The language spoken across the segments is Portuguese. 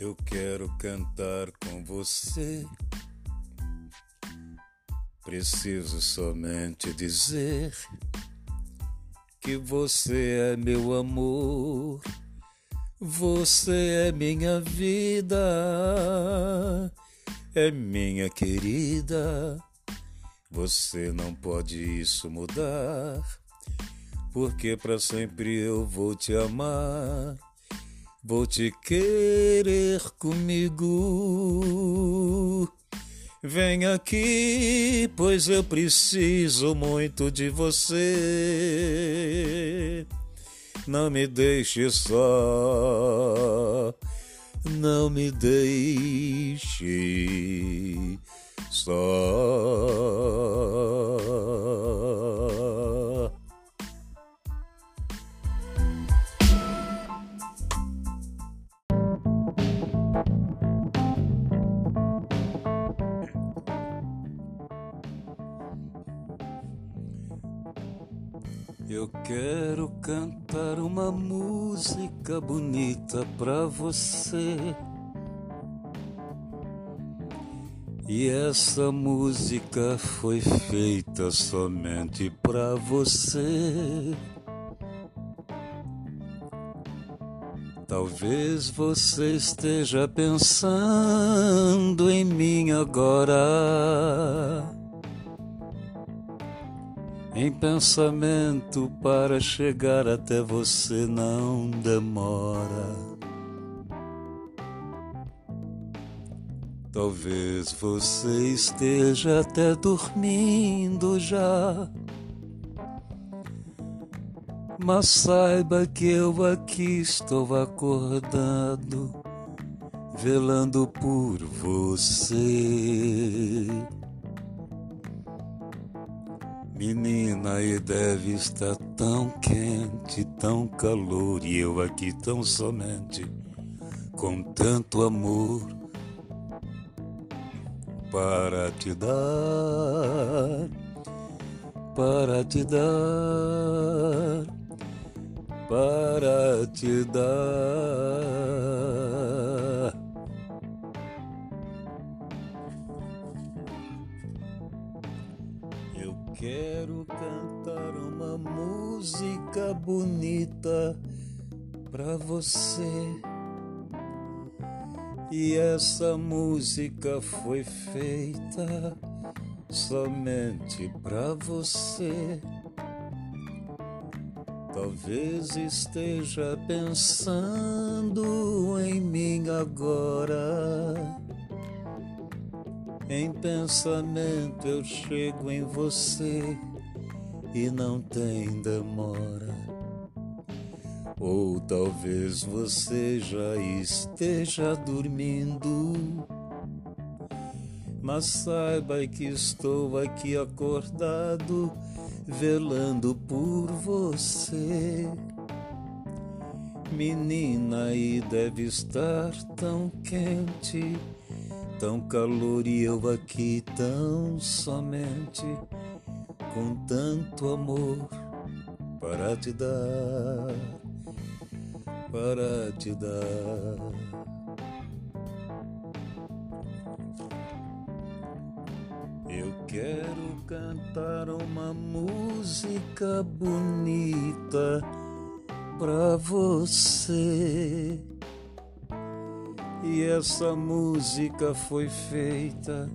Eu quero cantar com você. Preciso somente dizer que você é meu amor, você é minha vida, é minha querida. Você não pode isso mudar, porque para sempre eu vou te amar Vou te querer comigo. Vem aqui, pois eu preciso muito de você. Não me deixe só, não me deixe só. Eu quero cantar uma música bonita pra você. E essa música foi feita somente pra você. Talvez você esteja pensando em mim agora em pensamento para chegar até você não demora. Talvez você esteja até dormindo já. Mas saiba que eu aqui estou acordado, velando por você. Menina, e deve estar tão quente, tão calor, e eu aqui tão somente, com tanto amor para te dar, para te dar, para te dar. Quero cantar uma música bonita pra você. E essa música foi feita somente pra você. Talvez esteja pensando em mim agora em pensamento eu chego em você e não tem demora. Ou talvez você já esteja dormindo, mas saiba que estou aqui acordado, velando por você. Menina, e deve estar tão quente tão calor e eu aqui tão somente com tanto amor para te dar, para te dar. Eu quero cantar uma música bonita pra você e essa música foi feita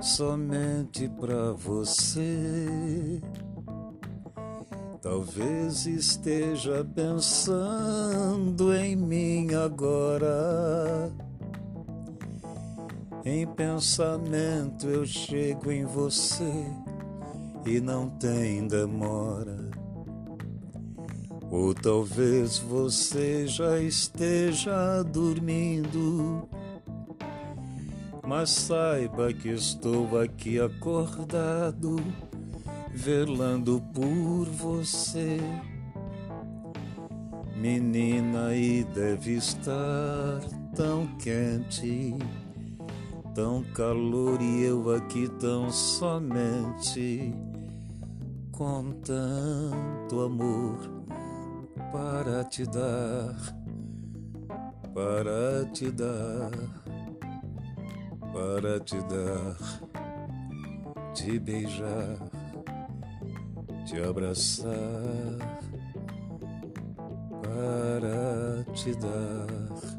somente pra você. Talvez esteja pensando em mim agora. Em pensamento eu chego em você e não tem demora. Ou talvez você já esteja dormindo, mas saiba que estou aqui acordado, velando por você. Menina, e deve estar tão quente, tão calor e eu aqui tão somente com tanto amor para te dar, para te dar, para te dar, te beijar, te abraçar, para te dar